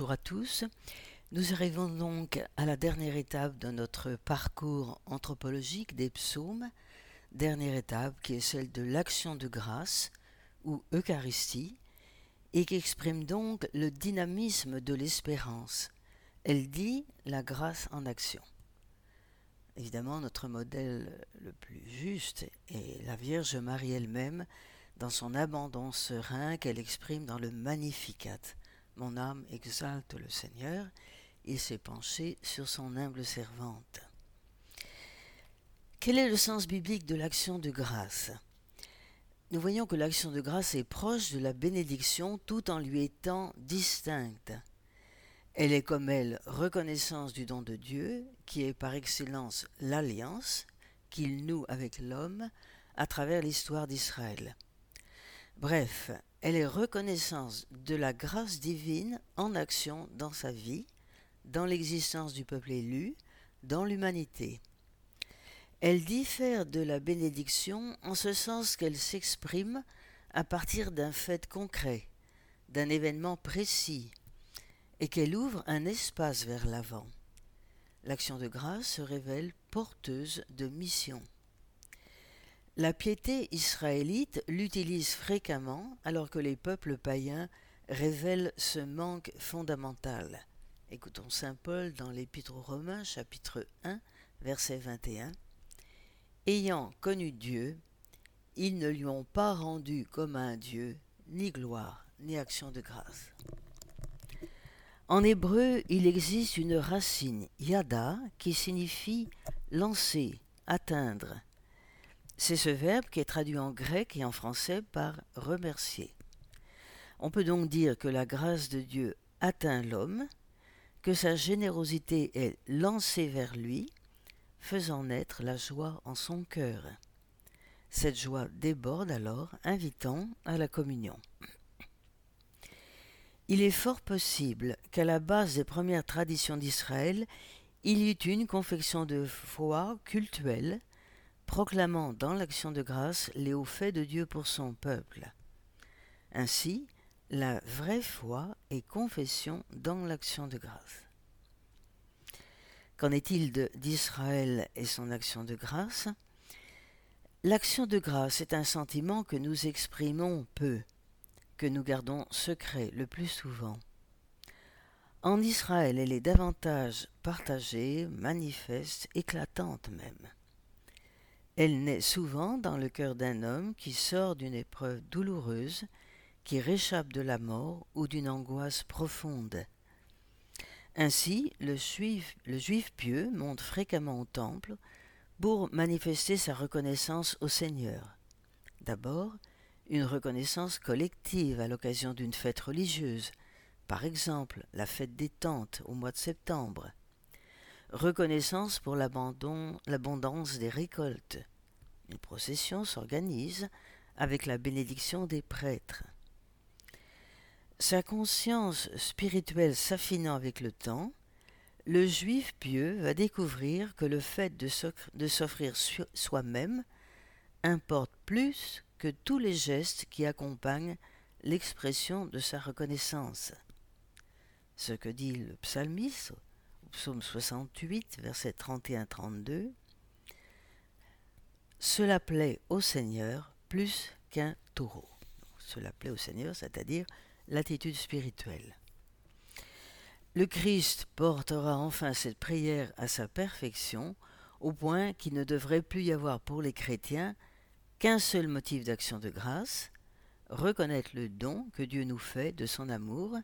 bonjour à tous. Nous arrivons donc à la dernière étape de notre parcours anthropologique des psaumes, dernière étape qui est celle de l'action de grâce ou Eucharistie, et qui exprime donc le dynamisme de l'espérance. Elle dit la grâce en action. Évidemment, notre modèle le plus juste est la Vierge Marie elle-même, dans son abandon serein qu'elle exprime dans le Magnificat. Mon âme exalte le Seigneur, il s'est penché sur son humble servante. Quel est le sens biblique de l'action de grâce? Nous voyons que l'action de grâce est proche de la bénédiction tout en lui étant distincte. Elle est comme elle reconnaissance du don de Dieu, qui est par excellence l'alliance qu'il noue avec l'homme à travers l'histoire d'Israël. Bref, elle est reconnaissance de la grâce divine en action dans sa vie, dans l'existence du peuple élu, dans l'humanité. Elle diffère de la bénédiction en ce sens qu'elle s'exprime à partir d'un fait concret, d'un événement précis, et qu'elle ouvre un espace vers l'avant. L'action de grâce se révèle porteuse de mission. La piété israélite l'utilise fréquemment alors que les peuples païens révèlent ce manque fondamental. Écoutons Saint Paul dans l'Épître aux Romains chapitre 1 verset 21. Ayant connu Dieu, ils ne lui ont pas rendu comme un Dieu, ni gloire, ni action de grâce. En hébreu, il existe une racine, yada, qui signifie lancer, atteindre. C'est ce verbe qui est traduit en grec et en français par remercier. On peut donc dire que la grâce de Dieu atteint l'homme, que sa générosité est lancée vers lui, faisant naître la joie en son cœur. Cette joie déborde alors, invitant à la communion. Il est fort possible qu'à la base des premières traditions d'Israël, il y eut une confection de foi cultuelle, proclamant dans l'action de grâce les hauts faits de Dieu pour son peuple. Ainsi, la vraie foi est confession dans l'action de grâce. Qu'en est-il d'Israël et son action de grâce? L'action de grâce est un sentiment que nous exprimons peu que nous gardons secret le plus souvent. En Israël, elle est davantage partagée, manifeste, éclatante même. Elle naît souvent dans le cœur d'un homme qui sort d'une épreuve douloureuse, qui réchappe de la mort ou d'une angoisse profonde. Ainsi, le juif, pieux monte fréquemment au temple pour manifester sa reconnaissance au Seigneur. D'abord, une reconnaissance collective à l'occasion d'une fête religieuse, par exemple la fête des tentes au mois de septembre. Reconnaissance pour l'abondance des récoltes. Une procession s'organise avec la bénédiction des prêtres. Sa conscience spirituelle s'affinant avec le temps, le juif pieux va découvrir que le fait de s'offrir soi-même importe plus que tous les gestes qui accompagnent l'expression de sa reconnaissance. Ce que dit le psalmiste psaume 68, versets 31-32, Cela plaît au Seigneur plus qu'un taureau. Cela plaît au Seigneur, c'est-à-dire l'attitude spirituelle. Le Christ portera enfin cette prière à sa perfection, au point qu'il ne devrait plus y avoir pour les chrétiens qu'un seul motif d'action de grâce, reconnaître le don que Dieu nous fait de son amour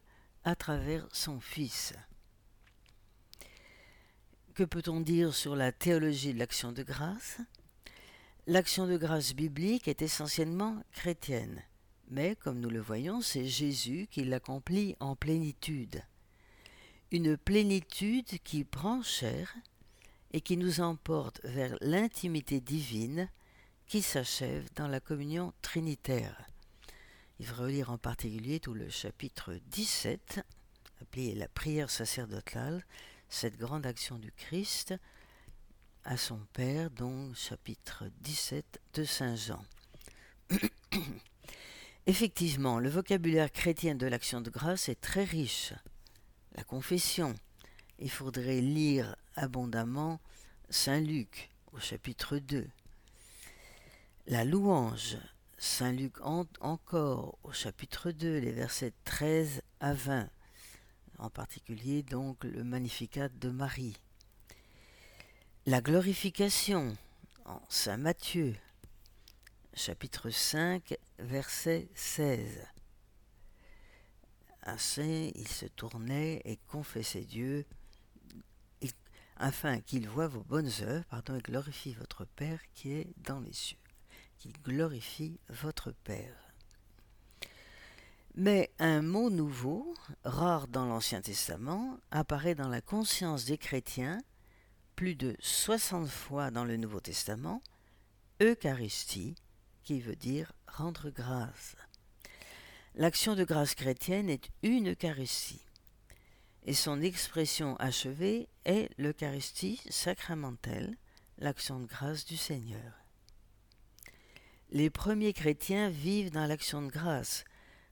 à travers son Fils. Que peut-on dire sur la théologie de l'action de grâce? L'action de grâce biblique est essentiellement chrétienne, mais comme nous le voyons, c'est Jésus qui l'accomplit en plénitude. Une plénitude qui prend chair et qui nous emporte vers l'intimité divine qui s'achève dans la communion trinitaire. Il faut relire en particulier tout le chapitre 17, appelé la prière sacerdotale, cette grande action du Christ à son Père, dont chapitre 17 de Saint Jean. Effectivement, le vocabulaire chrétien de l'action de grâce est très riche. la confession. Il faudrait lire abondamment Saint Luc au chapitre 2. La louange, Saint Luc encore au chapitre 2, les versets 13 à 20, en particulier donc le Magnificat de Marie. La glorification en Saint Matthieu, chapitre 5, verset 16. Ainsi, il se tournait et confessait Dieu, afin qu'il voie vos bonnes œuvres, pardon, et glorifie votre Père qui est dans les cieux, qu'il glorifie votre Père. Mais un mot nouveau, rare dans l'Ancien Testament, apparaît dans la conscience des chrétiens plus de 60 fois dans le Nouveau Testament, Eucharistie, qui veut dire rendre grâce. L'action de grâce chrétienne est une Eucharistie, et son expression achevée est l'Eucharistie sacramentelle, l'action de grâce du Seigneur. Les premiers chrétiens vivent dans l'action de grâce,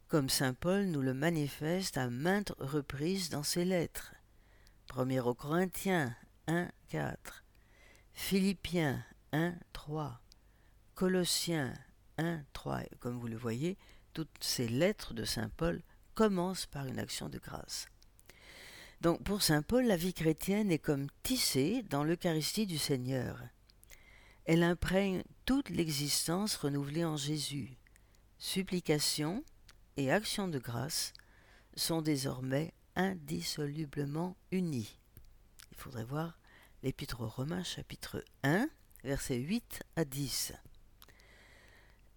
comme Saint Paul nous le manifeste à maintes reprises dans ses lettres. 1 aux Corinthiens 1, 4, Philippiens 1, 3, Colossiens 1, 3, comme vous le voyez, toutes ces lettres de Saint Paul commencent par une action de grâce. Donc pour Saint Paul, la vie chrétienne est comme tissée dans l'Eucharistie du Seigneur. Elle imprègne toute l'existence renouvelée en Jésus. Supplication et action de grâce sont désormais indissolublement unis. Il faudrait voir l'Épître aux Romains chapitre 1, versets 8 à 10.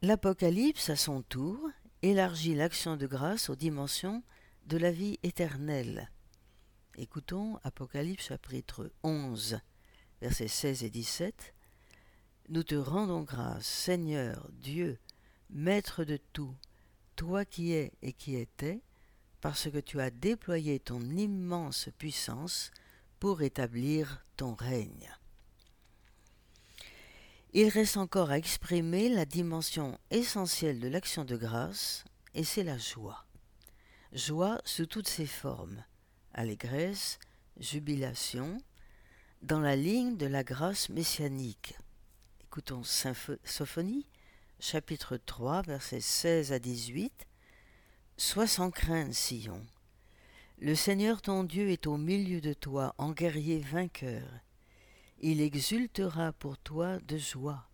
L'Apocalypse, à son tour, élargit l'action de grâce aux dimensions de la vie éternelle. Écoutons Apocalypse chapitre 11, versets 16 et 17. Nous te rendons grâce, Seigneur, Dieu, Maître de tout, toi qui es et qui étais, parce que tu as déployé ton immense puissance pour établir ton règne. Il reste encore à exprimer la dimension essentielle de l'action de grâce, et c'est la joie. Joie sous toutes ses formes, allégresse, jubilation, dans la ligne de la grâce messianique. Écoutons Sophonie, chapitre 3, versets 16 à 18. Sois sans crainte, Sion. Le Seigneur ton Dieu est au milieu de toi, en guerrier vainqueur. Il exultera pour toi de joie.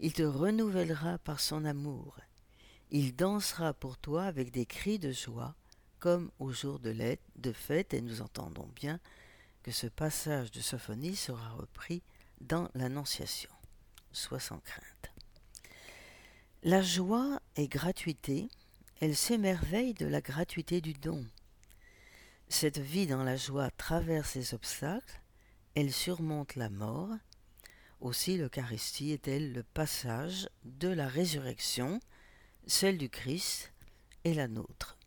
Il te renouvellera par son amour. Il dansera pour toi avec des cris de joie, comme au jour de, de fête, et nous entendons bien que ce passage de Sophonie sera repris dans l'Annonciation. Sois sans crainte. La joie est gratuité, elle s'émerveille de la gratuité du don. Cette vie dans la joie traverse les obstacles, elle surmonte la mort. Aussi l'Eucharistie est-elle le passage de la résurrection, celle du Christ et la nôtre.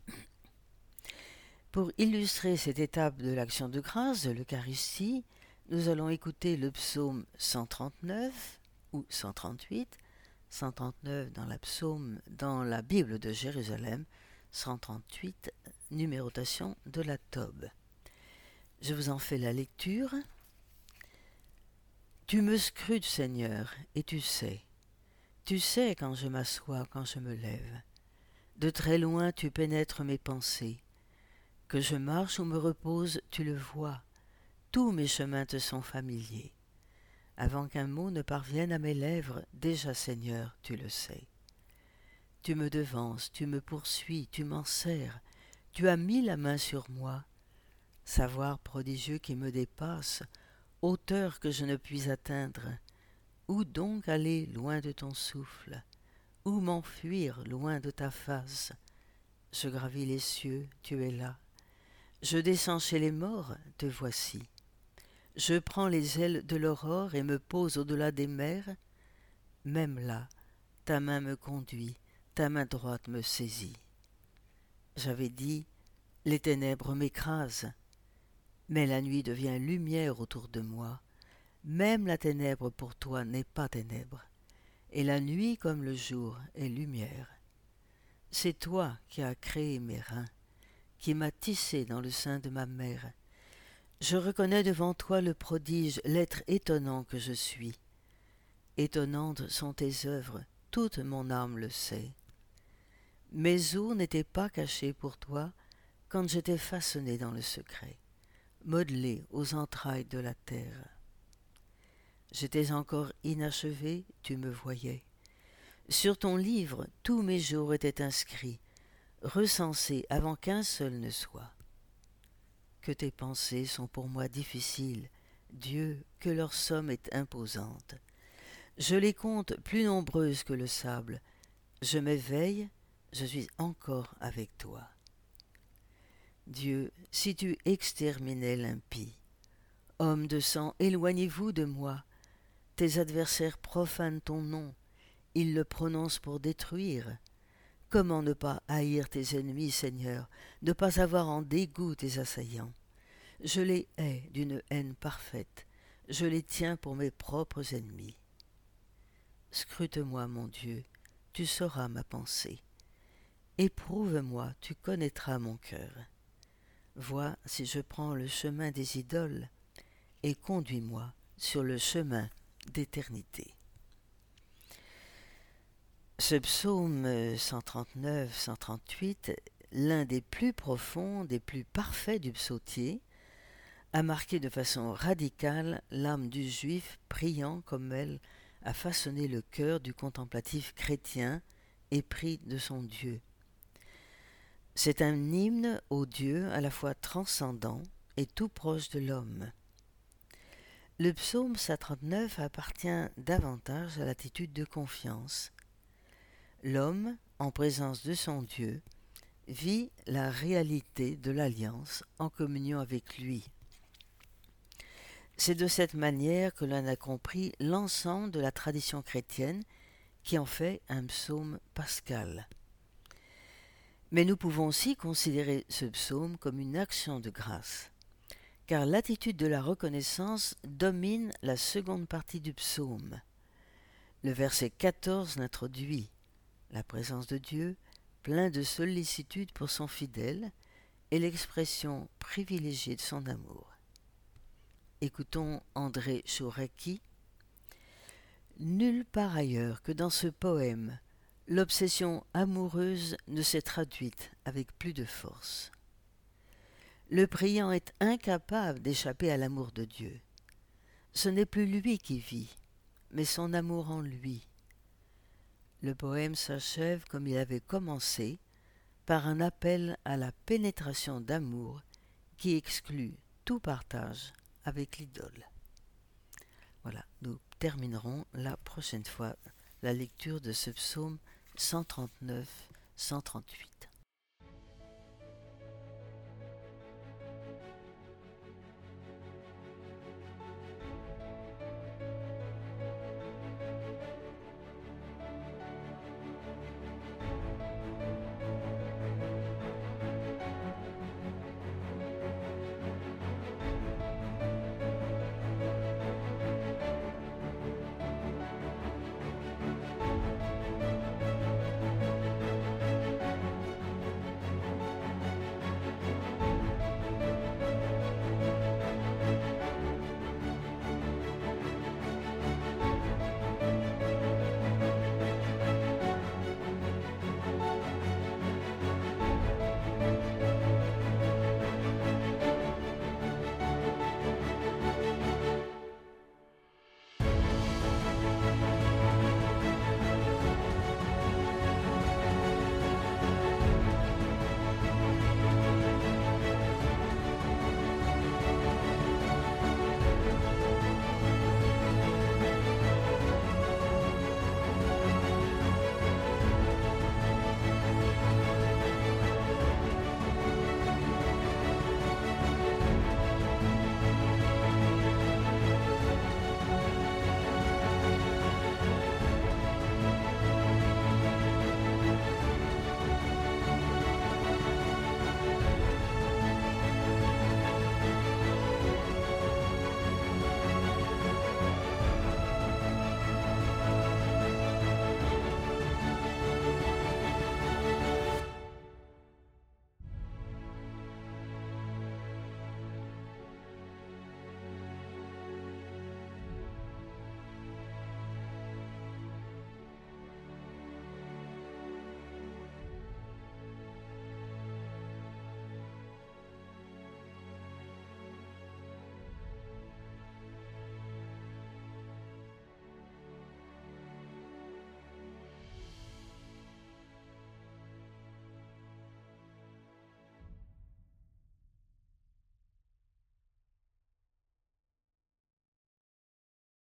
Pour illustrer cette étape de l'action de grâce de l'Eucharistie, nous allons écouter le psaume 139 ou 138, 139 dans la psaume dans la Bible de Jérusalem, 138 numérotation de la Tobe. Je vous en fais la lecture. Tu me scrutes, Seigneur, et tu sais. Tu sais quand je m'assois, quand je me lève. De très loin tu pénètres mes pensées. Que je marche ou me repose, tu le vois. Tous mes chemins te sont familiers. Avant qu'un mot ne parvienne à mes lèvres, déjà Seigneur, tu le sais. Tu me devances, tu me poursuis, tu m'en sers, tu as mis la main sur moi. Savoir prodigieux qui me dépasse, hauteur que je ne puis atteindre. Où donc aller loin de ton souffle? Où m'enfuir loin de ta face? Je gravis les cieux, tu es là. Je descends chez les morts, te voici. Je prends les ailes de l'aurore et me pose au-delà des mers. Même là, ta main me conduit, ta main droite me saisit. J'avais dit, les ténèbres m'écrasent, mais la nuit devient lumière autour de moi. Même la ténèbre pour toi n'est pas ténèbre, et la nuit comme le jour est lumière. C'est toi qui as créé mes reins, qui m'a tissé dans le sein de ma mère. Je reconnais devant toi le prodige, l'être étonnant que je suis. Étonnantes sont tes œuvres, toute mon âme le sait. Mes os n'étaient pas cachés pour toi quand j'étais façonné dans le secret, modelé aux entrailles de la terre. J'étais encore inachevé, tu me voyais. Sur ton livre, tous mes jours étaient inscrits, recensés avant qu'un seul ne soit. Que tes pensées sont pour moi difficiles, Dieu, que leur somme est imposante. Je les compte plus nombreuses que le sable. Je m'éveille, je suis encore avec toi. Dieu, si tu exterminais l'impie, homme de sang, éloignez-vous de moi. Tes adversaires profanent ton nom, ils le prononcent pour détruire. Comment ne pas haïr tes ennemis, Seigneur, ne pas avoir en dégoût tes assaillants? Je les hais d'une haine parfaite, je les tiens pour mes propres ennemis. Scrute-moi, mon Dieu, tu sauras ma pensée. Éprouve-moi, tu connaîtras mon cœur. Vois si je prends le chemin des idoles, et conduis-moi sur le chemin d'éternité. Ce psaume 139-138, l'un des plus profonds, des plus parfaits du psautier, a marqué de façon radicale l'âme du juif priant comme elle a façonné le cœur du contemplatif chrétien épris de son Dieu. C'est un hymne au Dieu à la fois transcendant et tout proche de l'homme. Le psaume 139 appartient davantage à l'attitude de confiance. L'homme, en présence de son Dieu, vit la réalité de l'alliance en communion avec lui. C'est de cette manière que l'on a compris l'ensemble de la tradition chrétienne qui en fait un psaume pascal. Mais nous pouvons aussi considérer ce psaume comme une action de grâce, car l'attitude de la reconnaissance domine la seconde partie du psaume. Le verset 14 l'introduit, la présence de Dieu, plein de sollicitude pour son fidèle, et l'expression privilégiée de son amour. Écoutons André Chouraki. Nulle part ailleurs que dans ce poème, l'obsession amoureuse ne s'est traduite avec plus de force. Le priant est incapable d'échapper à l'amour de Dieu. Ce n'est plus lui qui vit, mais son amour en lui. Le poème s'achève comme il avait commencé, par un appel à la pénétration d'amour qui exclut tout partage avec l'idole. Voilà, nous terminerons la prochaine fois la lecture de ce psaume 139-138.